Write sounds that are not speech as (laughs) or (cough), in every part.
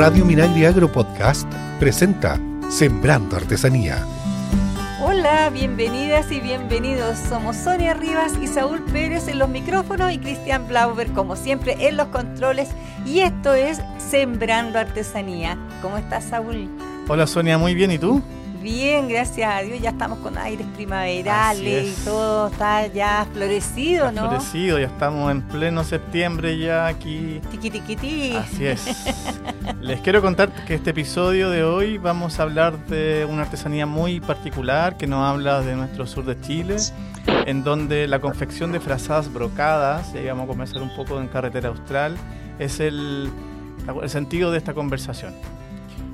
Radio Minagri Agro Podcast presenta Sembrando Artesanía. Hola, bienvenidas y bienvenidos. Somos Sonia Rivas y Saúl Pérez en los micrófonos y Cristian Blauber, como siempre, en los controles. Y esto es Sembrando Artesanía. ¿Cómo estás, Saúl? Hola, Sonia, muy bien. ¿Y tú? Bien, gracias a Dios, ya estamos con aires primaverales y todo está ya florecido, ¿no? Florecido, ya estamos en pleno septiembre ya aquí. Tiqui tiqui Así es. (laughs) Les quiero contar que este episodio de hoy vamos a hablar de una artesanía muy particular que nos habla de nuestro sur de Chile, en donde la confección de frazadas brocadas, y vamos a comenzar un poco en carretera austral, es el, el sentido de esta conversación.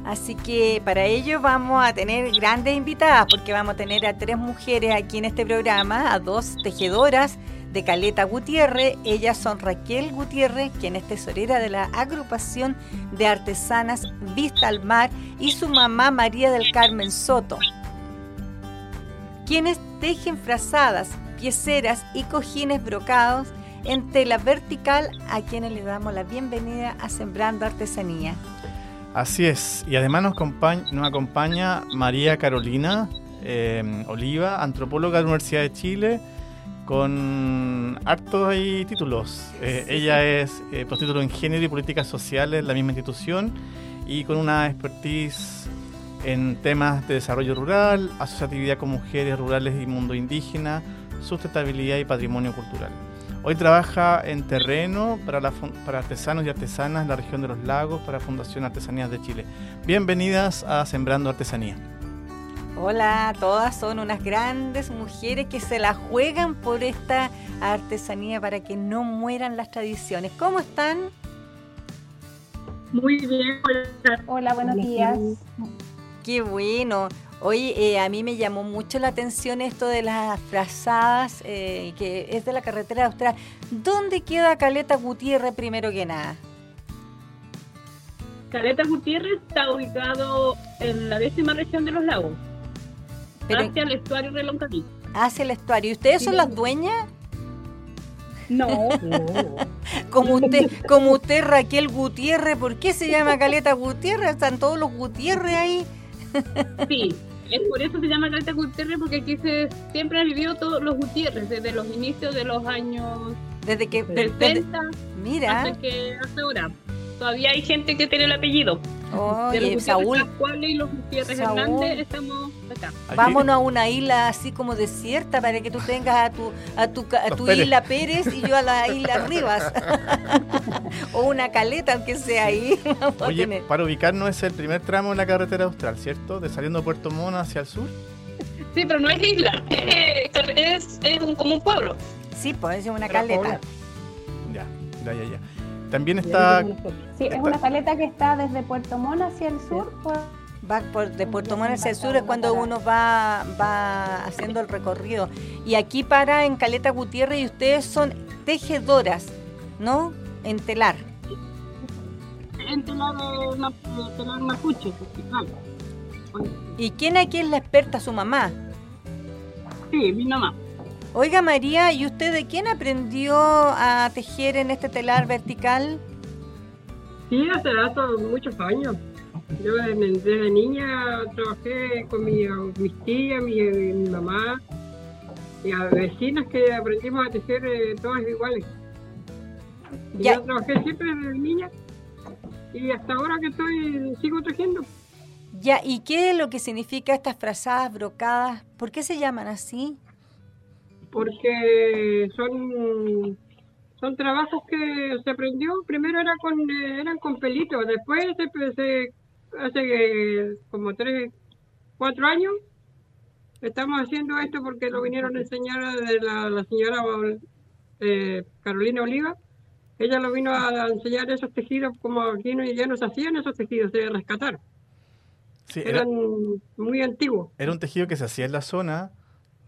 Así que para ello vamos a tener grandes invitadas, porque vamos a tener a tres mujeres aquí en este programa, a dos tejedoras de Caleta Gutiérrez. Ellas son Raquel Gutiérrez, quien es tesorera de la agrupación de artesanas Vista al Mar, y su mamá María del Carmen Soto, quienes tejen frazadas, pieceras y cojines brocados en tela vertical, a quienes les damos la bienvenida a Sembrando Artesanía. Así es, y además nos acompaña, María Carolina eh, Oliva, antropóloga de la Universidad de Chile, con hartos y títulos. Eh, ella es eh, postítulo en Género y Políticas Sociales en la misma institución y con una expertise en temas de desarrollo rural, asociatividad con mujeres rurales y mundo indígena, sustentabilidad y patrimonio cultural. Hoy trabaja en terreno para, para artesanos y artesanas en la región de los lagos para Fundación Artesanías de Chile. Bienvenidas a Sembrando Artesanía. Hola, todas son unas grandes mujeres que se la juegan por esta artesanía para que no mueran las tradiciones. ¿Cómo están? Muy bien. Hola, buenos días. Qué bueno. Hoy eh, a mí me llamó mucho la atención esto de las frazadas, eh, que es de la carretera austral. ¿Dónde queda Caleta Gutiérrez primero que nada? Caleta Gutiérrez está ubicado en la décima región de los lagos, hacia el estuario de Loncaví. Hacia el estuario. ¿Y ustedes son las dueñas? No. (laughs) como usted, como usted Raquel Gutiérrez, ¿por qué se llama Caleta Gutiérrez? Están todos los Gutiérrez ahí. (laughs) Sí, es por eso se llama Caleta Gutiérrez, porque aquí se, siempre han vivido todos los Gutiérrez, desde los inicios de los años desde que, 70 mira. hasta, que, hasta ahora. Todavía hay gente que tiene el apellido. Oye, los Saúl. y los Gutiérrez Hernández estamos acá. Vámonos a una isla así como desierta para que tú tengas a tu a tu, a tu isla Pérez y yo a la isla Rivas. (laughs) o una caleta, aunque sea ahí. (laughs) Oye, para ubicarnos es el primer tramo en la carretera austral, ¿cierto? De saliendo de Puerto Montt hacia el sur. Sí, pero no es isla, es, es un, como un pueblo. Sí, pues es una caleta. Ya, ya, ya, ya. También está... Sí, es una caleta que está desde Puerto Montt hacia el sur. Va por, de Puerto Montt hacia el sur es cuando uno va, va haciendo el recorrido. Y aquí para en Caleta Gutiérrez y ustedes son tejedoras, ¿no? En telar. En telar, telar mapuche, ¿Y quién aquí es la experta? ¿Su mamá? Sí, mi mamá. Oiga María, ¿y usted de quién aprendió a tejer en este telar vertical? Sí, hace rato, muchos años. Yo desde, niña trabajé con mi, mis tías, mi, mi, mamá y a vecinas que aprendimos a tejer eh, todas iguales. yo trabajé siempre desde niña y hasta ahora que estoy sigo tejiendo. Ya, ¿y qué es lo que significa estas frazadas brocadas? ¿Por qué se llaman así? Porque son son trabajos que se aprendió. Primero era con eran con pelitos después se, hace como tres cuatro años estamos haciendo esto porque lo vinieron a enseñar de la, señora eh, Carolina Oliva. Ella lo vino a enseñar esos tejidos como aquí no, ya nos hacían esos tejidos de rescatar eran muy antiguos. Era un tejido que se hacía en la zona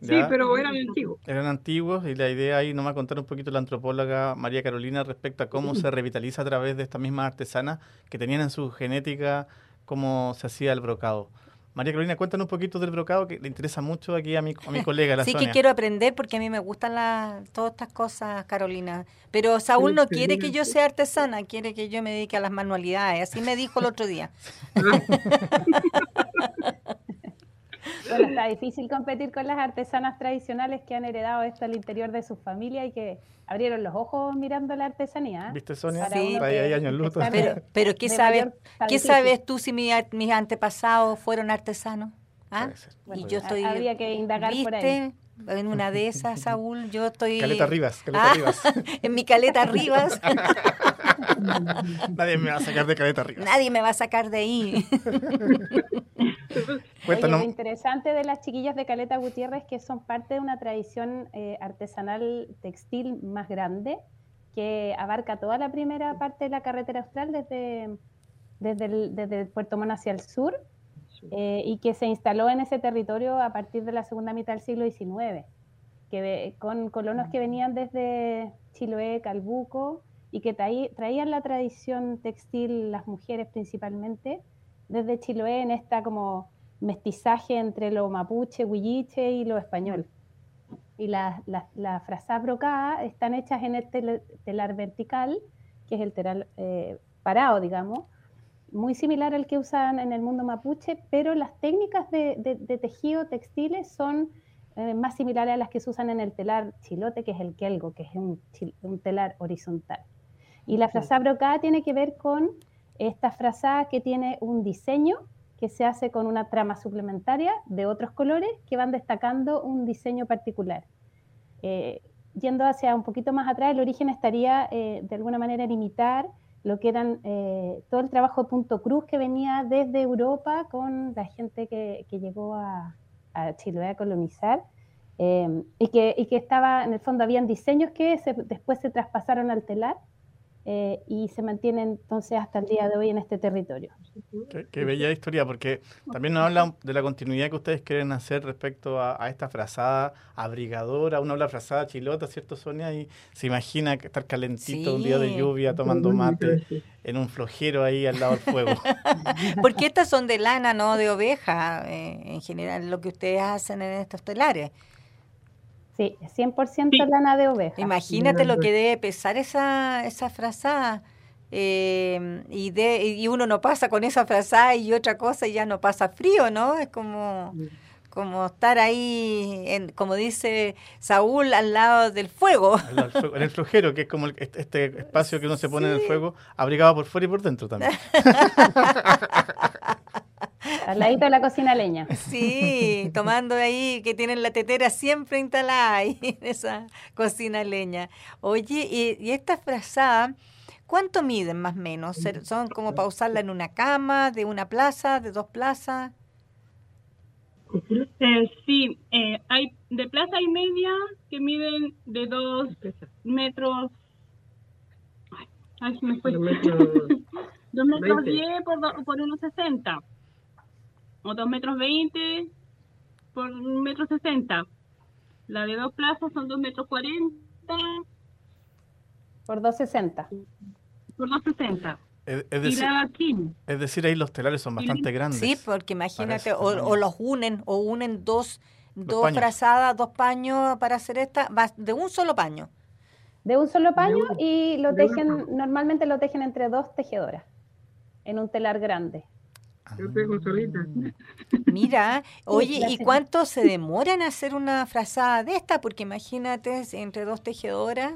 Sí, pero eran antiguos. Eran antiguos y la idea ahí nos va a contar un poquito la antropóloga María Carolina respecto a cómo se revitaliza a través de estas mismas artesanas que tenían en su genética cómo se hacía el brocado. María Carolina, cuéntanos un poquito del brocado que le interesa mucho aquí a mi, a mi colega, la Sí Sonia. que quiero aprender porque a mí me gustan las todas estas cosas, Carolina. Pero Saúl no quiere que yo sea artesana, quiere que yo me dedique a las manualidades. Así me dijo el otro día. (laughs) Bueno, está difícil competir con las artesanas tradicionales que han heredado esto al interior de su familia y que abrieron los ojos mirando la artesanía. ¿eh? ¿Viste, Sonia? Sí. Ahí años está Pero, pero ¿qué sabes? ¿Qué sabes tú si mi- mis antepasados fueron artesanos? ¿Ah? Y yo estoy. habría que indagar por ahí. ¿Viste? En una de esas, Saúl, yo estoy. Caleta Rivas, Caleta Ah, Rivas. (laughs) en mi caleta (laughs) Rivas. (laughs) Nadie me va a sacar de Caleta Rivas. Nadie me va a sacar de ahí. (laughs) Oye, lo interesante de las chiquillas de Caleta Gutiérrez es que son parte de una tradición eh, artesanal textil más grande que abarca toda la primera parte de la carretera austral desde, desde, el, desde el Puerto Montt hacia el sur eh, y que se instaló en ese territorio a partir de la segunda mitad del siglo XIX, que con colonos que venían desde Chiloé, Calbuco y que traí- traían la tradición textil, las mujeres principalmente, desde Chiloé en esta como mestizaje entre lo mapuche, huilliche y lo español. Y las las- las frazadas brocadas están hechas en el tel- telar vertical, que es el telar eh, parado, digamos, muy similar al que usan en el mundo mapuche, pero las técnicas de, de- de tejido textiles son eh, más similares a las que se usan en el telar chilote, que es el quelgo, que es un, un telar horizontal. Y la frazada brocada tiene que ver con esta frazada que tiene un diseño que se hace con una trama suplementaria de otros colores que van destacando un diseño particular. Eh, yendo hacia un poquito más atrás, el origen estaría eh, de alguna manera en imitar lo que eran eh, todo el trabajo de punto cruz que venía desde Europa con la gente que, que llegó a, a Chiloé a colonizar. Eh, y, que, y que estaba, en el fondo, habían diseños que se- después se traspasaron al telar eh, y se mantienen entonces hasta el día de hoy en este territorio. Qué, qué bella historia, porque también nos habla de la continuidad que ustedes quieren hacer respecto a, a esta frazada abrigadora. Uno habla frazada chilota, ¿cierto, Sonia? Y se imagina estar calentito un día de Sí. lluvia tomando mate en un flojero ahí al lado del fuego. (laughs) Porque estas son de lana, no de oveja, eh, en general, lo que ustedes hacen en estos telares. Sí, 100% Sí. lana de oveja. Imagínate lo que debe pesar esa, esa frazada. eh, y, de, y uno no pasa con esa frazada y otra cosa y ya no pasa frío, ¿no? Es como, como estar ahí, en, como dice Saúl, al lado del fuego. En el flojero, que es como el- este este espacio que uno se pone en el fuego, abrigado por fuera y por dentro también. (laughs) Al ladito de la cocina leña. Sí, tomando ahí que tienen la tetera siempre instalada ahí (laughs) en esa cocina leña. Oye, y, y esta frazada, ¿cuánto miden más o menos? ¿Ser- ¿Son como para usarla en una cama, de una plaza, de dos plazas? Eh, sí, eh, hay de plaza y media que miden de dos metros. Ay, me fue. Dos metros. (laughs) Dos metros 20. diez por, por unos sesenta. O dos metros veinte por un metro sesenta. La de dos plazas son dos metros cuarenta Por 260. por dos sesenta. Es, es decir, es decir, ahí los telares son bastante grandes. Sí, porque imagínate, o, los unen, o unen dos, dos paños. frazadas, dos paños para hacer esta, de un solo paño. De un solo paño un- y lo tejen, normalmente lo tejen entre dos tejedoras en un telar grande. Yo tengo solita. (laughs) Mira, oye, ¿y cuánto se (laughs) demora en hacer una frazada de esta? Porque imagínate, entre dos tejedoras,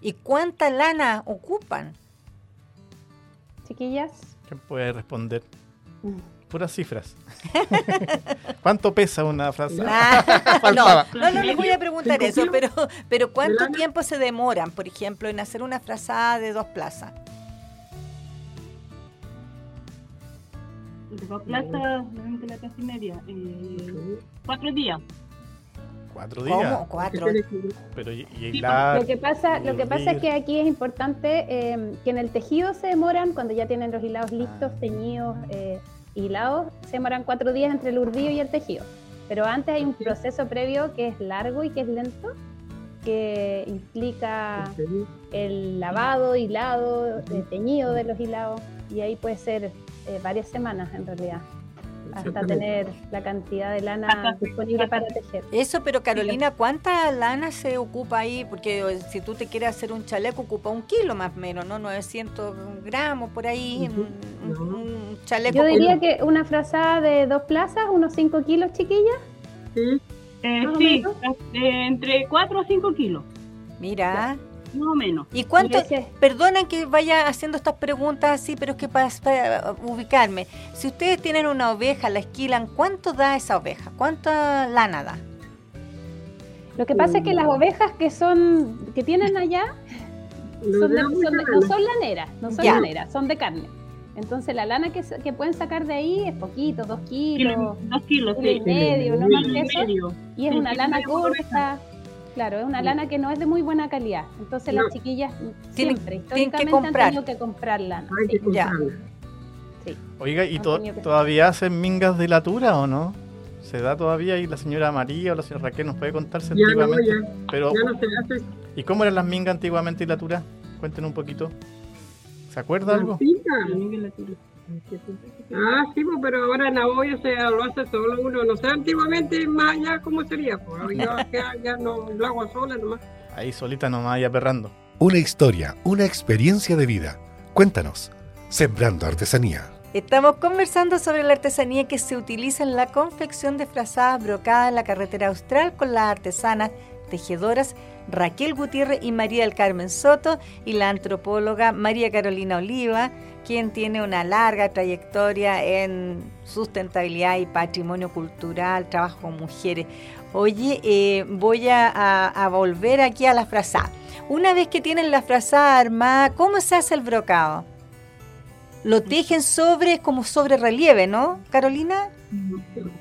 ¿y cuánta lana ocupan? Chiquillas, ¿Quién puede responder? Mm. Puras cifras. (laughs) ¿Cuánto pesa una frase? Ah, no, no, no les voy a preguntar ¿Cinco eso, pero, pero ¿cuánto tiempo se demoran, por ejemplo, en hacer una frazada de dos plazas? De dos plazas, normalmente la y media. eh, cuatro días. Cuatro días. ¿Cómo? Cuatro. Pero y, Lo que pasa, lo que pasa es que aquí es importante eh, que en el tejido se demoran, cuando ya tienen los hilados listos, Ah. teñidos, eh, hilados, se demoran cuatro días entre el urdillo y el tejido. Pero antes hay un proceso previo que es largo y que es lento, que implica el lavado, hilado, el teñido de los hilados, y ahí puede ser eh, varias semanas en realidad. hasta tener la cantidad de lana disponible para tejer. Eso, pero Carolina, ¿cuánta lana se ocupa ahí? Porque si tú te quieres hacer un chaleco, ocupa un kilo más o menos, ¿no? 900 gramos por ahí, un, un- un chaleco. Yo diría que una frazada de dos plazas, unos 5 kilos, chiquillas. Sí, Eh, sí, eh, entre 4 o 5 kilos, Mira. Más o menos. ¿Y cuánto? Perdonen que vaya haciendo estas preguntas así, pero es que para, para ubicarme. Si ustedes tienen una oveja, la esquilan, ¿cuánto da esa oveja? ¿Cuánta lana da? Lo que pasa es que las ovejas que son que tienen allá (laughs) son de- son no son laneras, no son Ya. laneras, son de carne. Entonces la lana que, pueden sacar de ahí es poquito, dos kilos, Kilo, dos kilos, kilo y sí. medio, no más y que eso. Y es Sí, una lana corta. Claro, es una lana que no es de muy buena calidad. Entonces No. las chiquillas Tienen- siempre, tienen que históricamente comprar. han tenido que comprar lana. Hay que sí. Ya. comprarla. Oiga, ¿y to- todavía hacen mingas de latura o no? ¿Se da todavía? Y la señora María o la señora Raquel nos puede contarse Ya no, antiguamente. ya, Pero, ya no se hace. ¿y cómo eran las mingas antiguamente y latura? Cuéntenos un poquito. ¿Se acuerda algo? Pinta. Ah, sí, pues, pero ahora en la olla se lo hace solo uno. No sé, antiguamente más allá cómo sería. Pues yo (laughs) ya, ya no lo hago sola nomás. Ahí solita nomás, ahí aperrando. Una historia, una experiencia de vida. Cuéntanos. Sembrando artesanía. Estamos conversando sobre la artesanía que se utiliza en la confección de frazadas brocadas en la carretera austral con las artesanas tejedoras Raquel Gutiérrez y María del Carmen Soto y la antropóloga María Carolina Oliva, quien tiene una larga trayectoria en sustentabilidad y patrimonio cultural, trabajo con mujeres. Oye, eh, voy a, a- a volver aquí a la frazada. Una vez que tienen la frazada armada, ¿cómo se hace el brocado? Lo tejen sobre, como sobre relieve, ¿no, Carolina?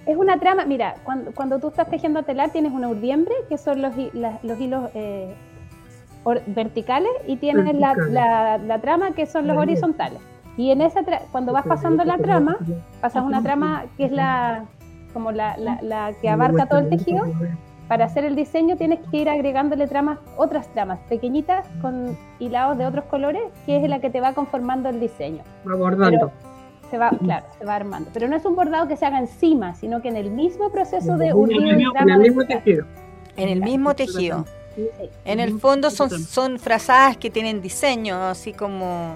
Es una trama, mira, cuando, cuando tú estás tejiendo telar tienes una urdiembre, que son los, la- los hilos eh, verticales, y tienes la, Verticales. la- la trama, que son los horizontales. Y en esa tra- cuando vas pasando la trama, pasas una trama que es la como la, la- la que abarca todo el tejido. Para hacer el diseño tienes que ir agregándole tramas, otras tramas pequeñitas con hilados de otros colores, que es la que te va conformando el diseño. Abordando. Se va, claro, se va armando. Pero no es un bordado que se haga encima, sino que en el mismo proceso de mismo- En el mismo tejido. En el mismo tejido. En el fondo son, son frazadas que tienen diseño, así como...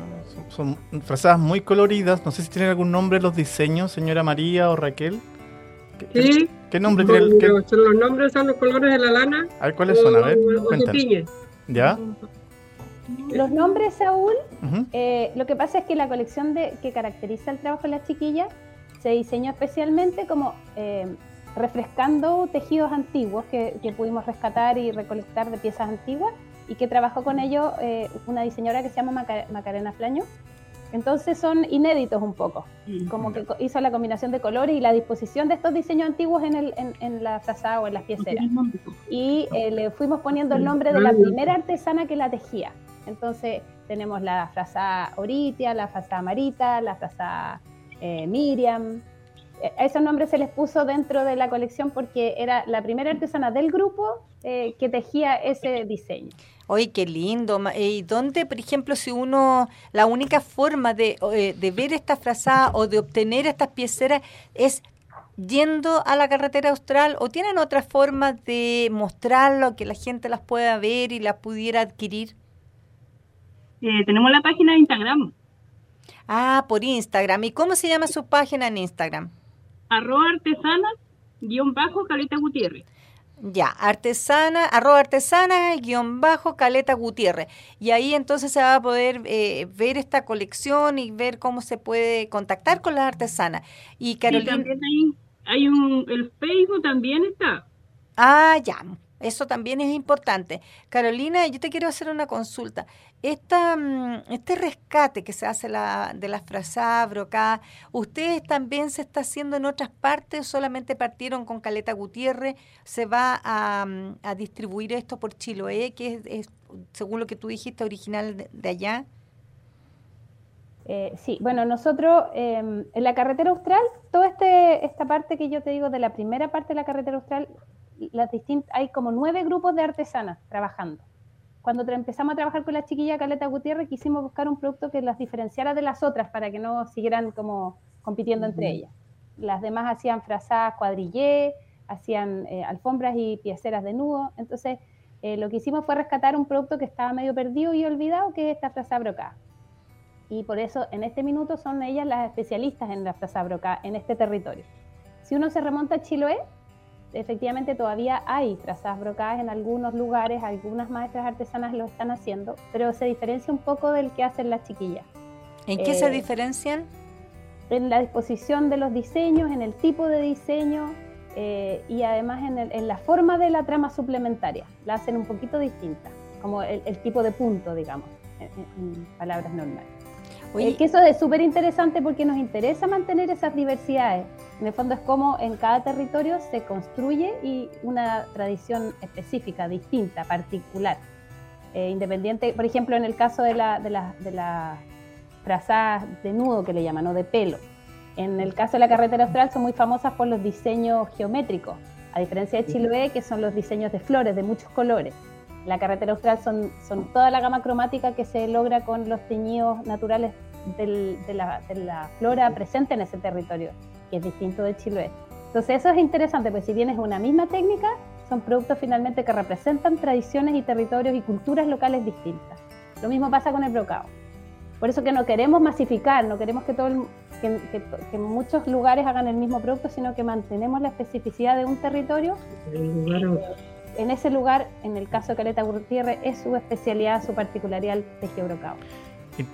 Son frazadas muy coloridas. No sé si tienen algún nombre los diseños, señora María o Raquel. ¿Qué, Sí. qué nombre tiene el- qué- Los, son los nombres son los colores de la lana. A ver, ¿cuáles son? A ver, tiñe. ¿Ya? Los nombres, Saúl, eh, lo que pasa es que la colección de, que caracteriza el trabajo de las chiquillas se diseñó especialmente como eh, refrescando tejidos antiguos que, que pudimos rescatar y recolectar de piezas antiguas y que trabajó con ello eh, una diseñadora que se llama Maca- Macarena Flaño. Entonces son inéditos un poco, como que hizo la combinación de colores y la disposición de estos diseños antiguos en, el, en, en la frazada o en las pieceras. Y eh, le fuimos poniendo el nombre de la primera artesana que la tejía. Entonces tenemos la frazada Oritia, la frazada Marita, la frazada eh, Miriam. A esos nombres se les puso dentro de la colección porque era la primera artesana del grupo eh, que tejía ese diseño. Oye, qué lindo. eh, ¿Y dónde, por ejemplo, si uno, la única forma de, eh, de ver esta frazada o de obtener estas pieceras es yendo a la carretera austral o tienen otra forma de mostrarlo, que la gente las pueda ver y las pudiera adquirir? Eh, tenemos la página de Instagram, Ah, por Instagram. ¿Y cómo se llama su página en Instagram? Arroba artesanas, guion bajo, Caleta Gutiérrez. Ya, artesana, arroba artesana, guion bajo, caleta Gutiérrez. Y ahí entonces se va a poder eh, ver esta colección y ver cómo se puede contactar con las artesanas. Y Y Carolina, también hay, hay un, el Facebook también está. ah, ya, eso también es importante. Carolina, yo te quiero hacer una consulta. Esta, mm, este rescate que se hace la, de las frazadas, brocadas, ¿ustedes también se está haciendo en otras partes solamente partieron con Caleta Gutiérrez? ¿Se va a, mm, a distribuir esto por Chiloé, que es, es, según lo que tú dijiste, original de, allá? Eh, sí, bueno, nosotros eh, en la carretera austral, toda este, esta parte que yo te digo de la primera parte de la carretera austral, las distin- hay como nueve grupos de artesanas trabajando. Cuando empezamos a trabajar con la chiquilla Caleta Gutiérrez, quisimos buscar un producto que las diferenciara de las otras para que no siguieran como compitiendo entre ellas. las demás hacían frazadas cuadrillé, hacían eh, alfombras y pieceras de nudo. Entonces, eh, lo que hicimos fue rescatar un producto que estaba medio perdido y olvidado, que es esta frazada brocada. Y por eso, en este minuto, son ellas las especialistas en la frazada brocada en este territorio. Si uno se remonta a Chiloé, efectivamente todavía hay frazadas brocadas en algunos lugares, algunas maestras artesanas lo están haciendo, pero se diferencia un poco del que hacen las chiquillas. ¿En qué se diferencian? En la disposición de los diseños, en el tipo de diseño, eh, y además en, la forma de la trama suplementaria. La hacen un poquito distinta, como el, tipo de punto, digamos, en, palabras normales. Oye, que eso es súper interesante porque nos interesa mantener esas diversidades. En el fondo es como en cada territorio se construye y una tradición específica, distinta, particular. Eh, independiente, por ejemplo, en el caso de las de la, de la frazadas de nudo que le llaman, o de pelo en el caso de la carretera austral son muy famosas por los diseños geométricos, a diferencia de Chiloé, que son los diseños de flores de muchos colores. La carretera austral son, toda la gama cromática que se logra con los teñidos naturales de, la, flora presente en ese territorio, que es distinto de Chiloé. Entonces eso es interesante, pues si bien es una misma técnica, son productos finalmente que representan tradiciones y territorios y culturas locales distintas. Lo mismo pasa con el brocado. Por eso que no queremos masificar, no queremos que todo el, que, muchos lugares hagan el mismo producto, sino que mantenemos la especificidad de un territorio. En ese lugar, en el caso de Caleta Gutiérrez, es su especialidad, su particularidad tejido brocado.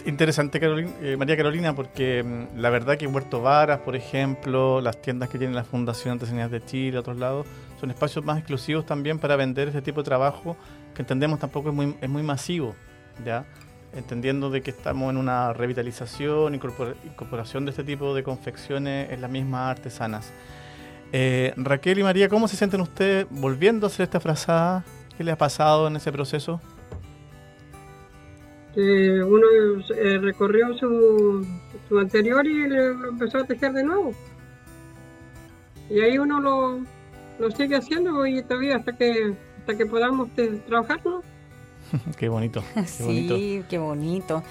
Interesante, eh, María Carolina, porque mm, la verdad que Huerto Varas, por ejemplo, las tiendas que tiene la Fundación Artesanías de Chile, otros lados, son espacios más exclusivos también para vender este tipo de trabajo que entendemos tampoco es muy, es muy masivo, ¿ya? entendiendo de que estamos en una revitalización, incorporación de este tipo de confecciones en las mismas artesanas. Eh, Raquel y María, ¿cómo se sienten ustedes volviendo a hacer esta frazada? ¿Qué les ha pasado en ese proceso? Que uno eh, recorrió su, su, anterior y lo empezó a tejer de nuevo. Y ahí uno lo, lo sigue haciendo y todavía hasta que hasta que podamos trabajarlo. (laughs) qué bonito. (laughs) sí, qué bonito.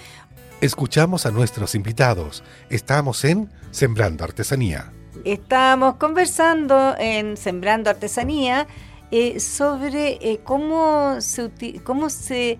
Escuchamos a nuestros invitados. Estamos en Sembrando Artesanía. Estamos conversando en Sembrando Artesanía eh, sobre eh, cómo se, cómo se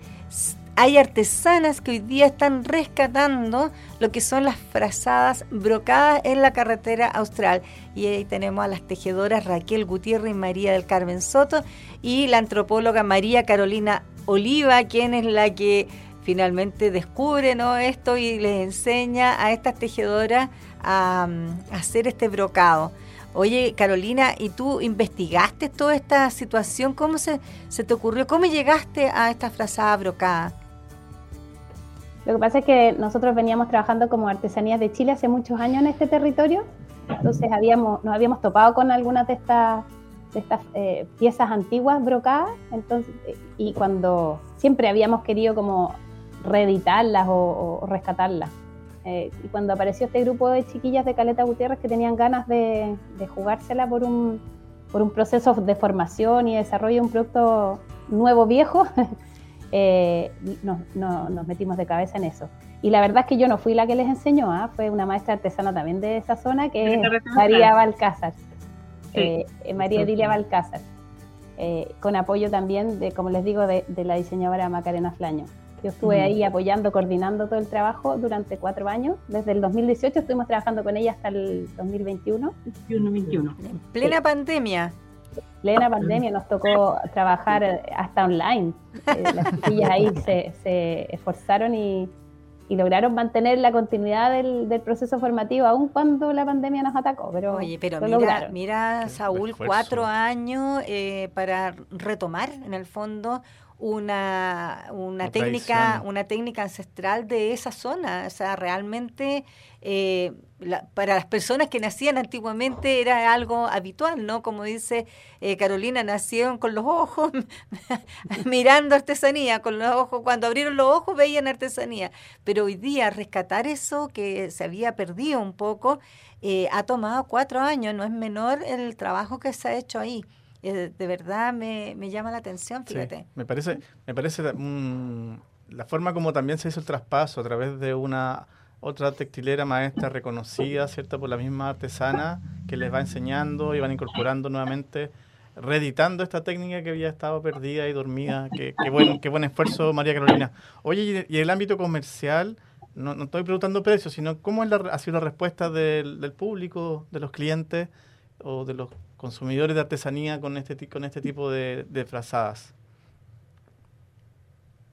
hay artesanas que hoy día están rescatando lo que son las frazadas brocadas en la carretera austral. Y ahí tenemos a las tejedoras Raquel Gutiérrez y María del Carmen Soto y la antropóloga María Carolina Oliva, quien es la que finalmente descubre ¿no? esto y les enseña a estas tejedoras a, hacer este brocado. Oye, Carolina, ¿y tú investigaste toda esta situación? ¿Cómo se, se te ocurrió? ¿Cómo llegaste a esta frazada brocada? Lo que pasa es que nosotros veníamos trabajando como artesanías de Chile hace muchos años en este territorio, entonces habíamos, nos habíamos topado con algunas de estas de estas eh, piezas antiguas brocadas, entonces, y cuando siempre habíamos querido como reeditarlas o, rescatarlas. Eh, y cuando apareció este grupo de chiquillas de Caleta Gutiérrez que tenían ganas de, jugársela por un, por un proceso de formación y desarrollo de un producto nuevo, viejo, (laughs) eh, nos, metimos de cabeza en eso. Y la verdad es que yo no fui la que les enseñó, ¿ah? fue una maestra artesana también de esa zona, que es María Balcázar. Eh, María Dilia Balcázar, eh, con apoyo también, de, como les digo, de, la diseñadora Macarena Flaño. Yo estuve ahí apoyando, coordinando todo el trabajo durante cuatro años. Desde el 2018 estuvimos trabajando con ella hasta el 2021. 2021. En plena pandemia. Plena pandemia, nos tocó trabajar hasta online. Eh, las chiquillas ahí se, se esforzaron y, y lograron mantener la continuidad del, del, proceso formativo aun cuando la pandemia nos atacó. Pero Oye, pero mira, mira, Saúl, cuatro años eh, para retomar en el fondo una, una técnica una técnica ancestral de esa zona. O sea realmente eh, para las personas que nacían antiguamente era algo habitual no como dice eh, Carolina nacieron con los ojos (laughs) mirando artesanía con los ojos cuando abrieron los ojos veían artesanía. Pero hoy día rescatar eso que se había perdido un poco eh, ha tomado cuatro años no es menor el trabajo que se ha hecho ahí eh, de verdad me, me, llama la atención, fíjate. me parece, me parece la forma como también se hizo el traspaso a través de una otra textilera maestra reconocida, ¿cierto? Por la misma artesana que les va enseñando y van incorporando nuevamente, reeditando esta técnica que había estado perdida y dormida. Qué, qué buen, qué buen esfuerzo, María Carolina. Oye, y, y el ámbito comercial, no, no estoy preguntando precios, sino cómo es la, ha sido la respuesta del, del público, de los clientes o de los consumidores de artesanía con este, ti- con este tipo de, de frazadas.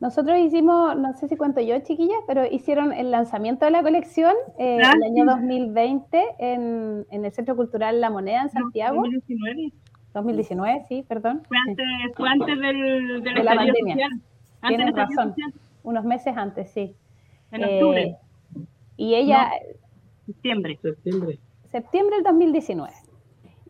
Nosotros hicimos, no sé si cuento yo, chiquillas, pero hicieron el lanzamiento de la colección eh, el año sí. 2020 en, en el Centro Cultural La Moneda en Santiago. 2019. 2019, sí, perdón. Fue antes, fue antes del, del De la pandemia. social. Antes Tienes razón. social, Unos meses antes, sí. En Eh, octubre, y ella, septiembre. Septiembre. septiembre del 2019.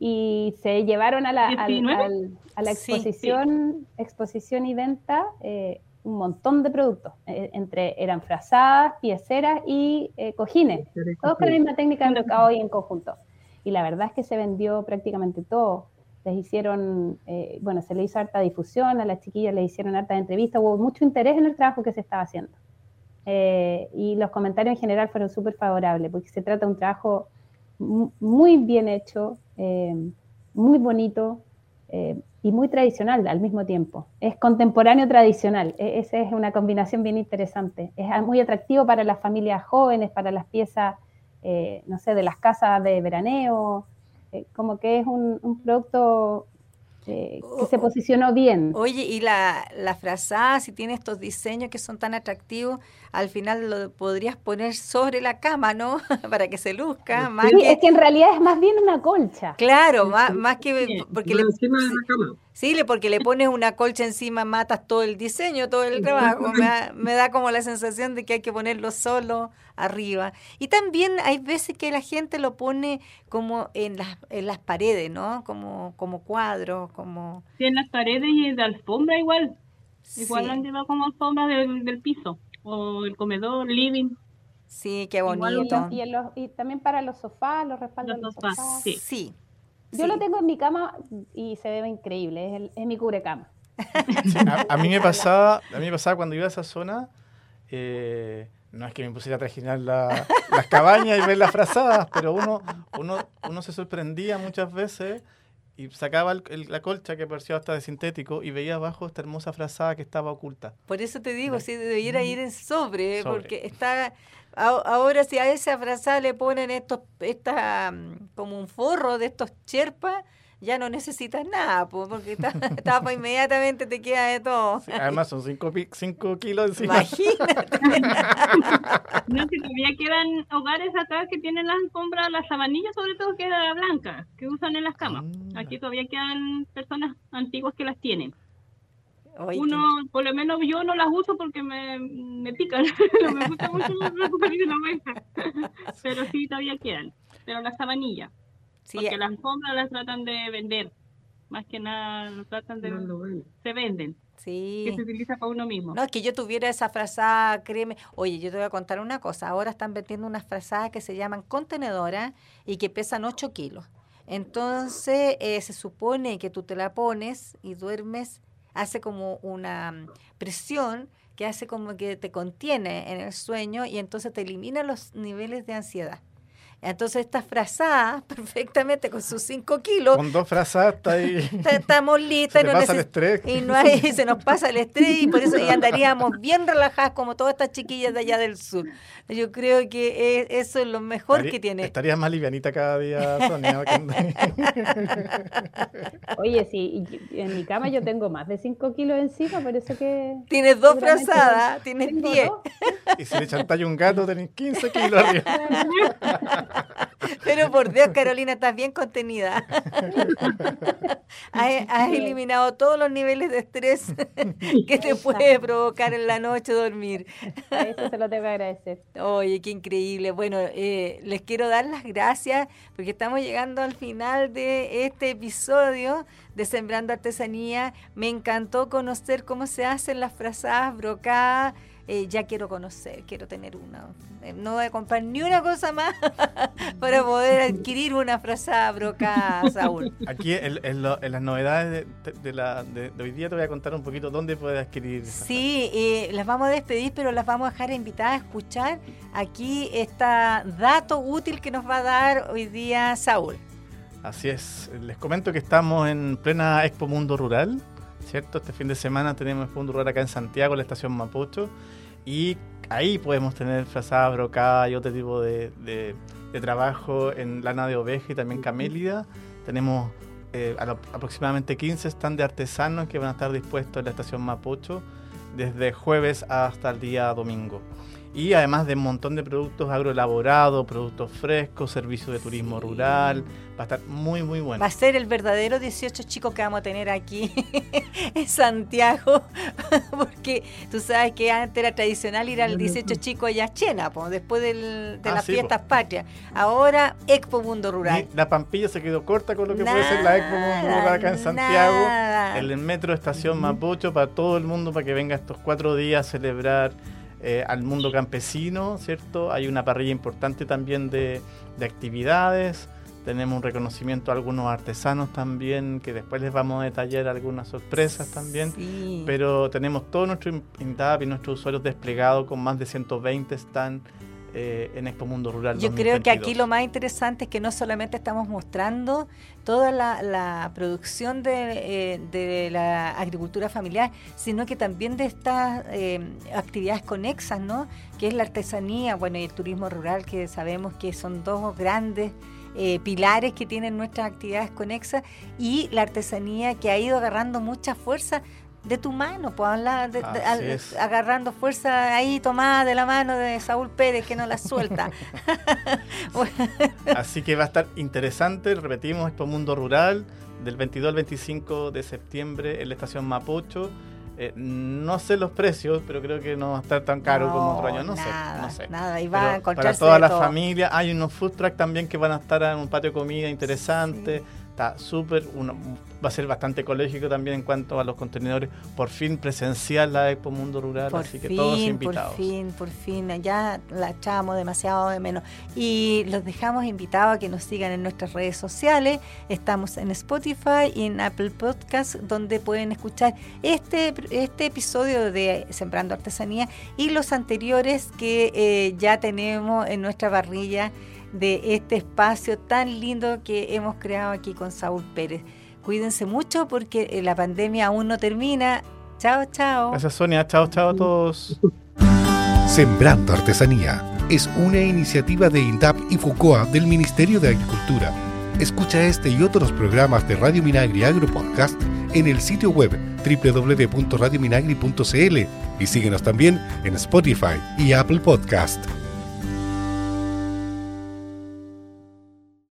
Y se llevaron a la, al- 19? al- a la Sí, exposición, exposición y venta eh, un montón de productos. Eh, entre eran frazadas, pieceras y eh, cojines. Todos con la misma técnica de mercado y en conjunto. Y la verdad es que se vendió prácticamente todo. Les hicieron, eh, bueno, se le hizo harta difusión, a las chiquillas le hicieron harta entrevistas, hubo mucho interés en el trabajo que se estaba haciendo. Y los comentarios en general fueron súper favorables, porque se trata de un trabajo mu- muy bien hecho, eh, muy bonito eh, y muy tradicional al mismo tiempo. Es contemporáneo tradicional, e- esa es una combinación bien interesante. Es muy atractivo para las familias jóvenes, para las piezas, eh, no sé, de las casas de veraneo, como que es un producto eh, que se posicionó bien. Oye, y la, la frazada, si tiene estos diseños que son tan atractivos, al final lo podrías poner sobre la cama, ¿no? (laughs) Para que se luzca, más Sí, que... es que en realidad es más bien una colcha. Claro, más, más que... Sí, Porque Por le, encima de la cama. Sí, le- porque le pones una colcha encima, matas todo el diseño, todo el trabajo. Me da, (laughs) me da como la sensación de que hay que ponerlo solo arriba. Y también hay veces que la gente lo pone como en las, en las paredes, ¿no? Como, como cuadros, como... Sí, en las paredes y de alfombra igual. Igual Sí. lo han llevado como alfombra del, del piso. O el comedor, living. Sí, qué en bonito. los- y en los- y también para los sofás, los respaldos Los de los sofás, sofás. sí. Sí. Yo sí. lo tengo en mi cama y se ve increíble, es, el- es mi cubrecama. Sí, a, a mí me pasaba, a mí me pasaba cuando iba a esa zona, eh, no es que me pusiera a trajinar la- las cabañas y ver las frazadas, pero uno, uno, uno se sorprendía muchas veces y sacaba el- el- la colcha que parecía hasta de sintético y veía abajo esta hermosa frazada que estaba oculta. Por eso te digo, si debiera ir en sobre, Sobre. porque está ahora si a esa frazada le ponen estos esta mm, como un forro de estos cherpas, ya no necesitas nada, po, porque ta- (laughs) tapa inmediatamente te queda de todo. Sí, además son 5 kilos encima. Imagínate. (laughs) No, que todavía quedan hogares acá que tienen las alfombras, las sabanillas sobre todo que la blanca, que usan en las camas. Mm. Aquí todavía quedan personas antiguas que las tienen. Oye, Uno, por lo menos yo no las uso porque me, me pican. (laughs) no me gusta mucho (laughs) la oveja. Pero sí, todavía quedan. Pero las sabanillas, sí, porque las alfombras las tratan de vender. Más que nada, lo tratan de... No. Se venden, sí. que se utiliza para uno mismo. No, es que yo tuviera esa frazada, créeme. Oye, yo te voy a contar una cosa. Ahora están vendiendo unas frazadas que se llaman contenedoras y que pesan 8 kilos. Entonces, eh, se supone que tú te la pones y duermes, hace como una presión que hace como que te contiene en el sueño y entonces te elimina los niveles de ansiedad. Entonces, estas frazadas, (laughs) perfectamente con sus 5 kilos, Con dos frazadas está ahí. ta- estamos listas y no pasa el estrés. y no hay, (laughs) se nos pasa el estrés y por eso ya andaríamos (laughs) bien relajadas como todas estas chiquillas de allá del sur. Yo creo que es- eso es lo mejor Estaría- que tiene. Estarías más livianita cada día, Sonia. Oye, sí, en mi cama yo tengo más de 5 kilos encima, por eso que... Tienes dos seguramente frazadas, tienes tengo 10, dos. y si le chantáis un gato, tenés 15 kilos arriba. (laughs) pero por Dios, Carolina, estás bien contenida. (laughs) has, has eliminado todos los niveles de estrés (laughs) que te puede provocar en la noche dormir. Eso se lo tengo que agradecer. Oye, qué increíble. Bueno, eh, les quiero dar las gracias porque estamos llegando al final de este episodio de Sembrando Artesanía. Me encantó conocer cómo se hacen las frazadas brocadas. Eh, ya quiero conocer, quiero tener una. Eh, no voy a comprar ni una cosa más (laughs) para poder adquirir una frazada brocada, Saúl. Aquí en, las novedades de, la, de, hoy día te voy a contar un poquito dónde puedes adquirir. Sí, eh, las vamos a despedir, pero las vamos a dejar invitadas a escuchar aquí está dato útil que nos va a dar hoy día Saúl. Así es, les comento que estamos en plena Expo Mundo Rural, ¿cierto? Este fin de semana tenemos Mundo Rural acá en Santiago, la estación Mapocho, y ahí podemos tener frazada, brocada y otro tipo de, trabajo en lana de oveja y también camélida. Tenemos eh, aproximadamente 15 stands de artesanos que van a estar dispuestos en la estación Mapocho desde jueves hasta el día domingo y además de un montón de productos agroelaborados, productos frescos, servicios de turismo rural. Va a estar muy, muy bueno. Va a ser el verdadero 18 chicos que vamos a tener aquí (laughs) en Santiago, (laughs) porque tú sabes que antes era tradicional ir al 18 chicos allá a Chena, después de ah, las fiestas patrias. Ahora Expo Mundo Rural. la Pampilla se quedó corta con lo que puede ser la Expo Mundo Rural acá en Santiago. El metro Estación Mapocho para todo el mundo, para que venga estos cuatro días a celebrar eh, al mundo campesino, ¿cierto? Hay una parrilla importante también de, actividades. Tenemos un reconocimiento a algunos artesanos también, que después les vamos a detallar algunas sorpresas también. Pero tenemos todo nuestro INDAP y nuestros usuarios desplegados con más de 120 están eh, en Expo Mundo Rural. Yo creo que aquí lo más interesante es que no solamente estamos mostrando toda la, producción de, eh, la agricultura familiar, sino que también de estas eh, actividades conexas, ¿no? Que es la artesanía, bueno, y el turismo rural, que sabemos que son dos grandes pilares que tienen nuestras actividades conexas y la artesanía que ha ido agarrando mucha fuerza de tu mano, pues hablar agarrando fuerza ahí tomada de la mano de Saúl Pérez que no la suelta. (laughs) Así que va a estar interesante, repetimos, Expo Mundo Rural del 22 al 25 de septiembre en la estación Mapocho. Eh, no sé los precios, pero creo que no va a estar tan caro como otro año. No sé, no sé. Nada, y va a Para toda la familia. Hay unos food trucks también que van a estar en un patio de comida interesante. Está súper, va a ser bastante ecológico también en cuanto a los contenedores. Por fin presencial la Expo Mundo Rural, así que todos invitados. Por fin, por fin, ya la echamos demasiado de menos. Y los dejamos invitados a que nos sigan en nuestras redes sociales. Estamos en Spotify y en Apple Podcast, donde pueden escuchar este, este episodio de Sembrando Artesanía y los anteriores que eh, ya tenemos en nuestra parrilla de este espacio tan lindo que hemos creado aquí con Saúl Pérez. Cuídense mucho porque eh, la pandemia aún no termina. Chao, chao. Gracias, Sonia. Chao, chao a todos. Sembrando Artesanía es una iniciativa de INDAP y FUCOA del Ministerio de Agricultura. Escucha este y otros programas de Radio Minagri Agro Podcast en el sitio web www.radiominagri.cl y síguenos también en Spotify y Apple Podcast.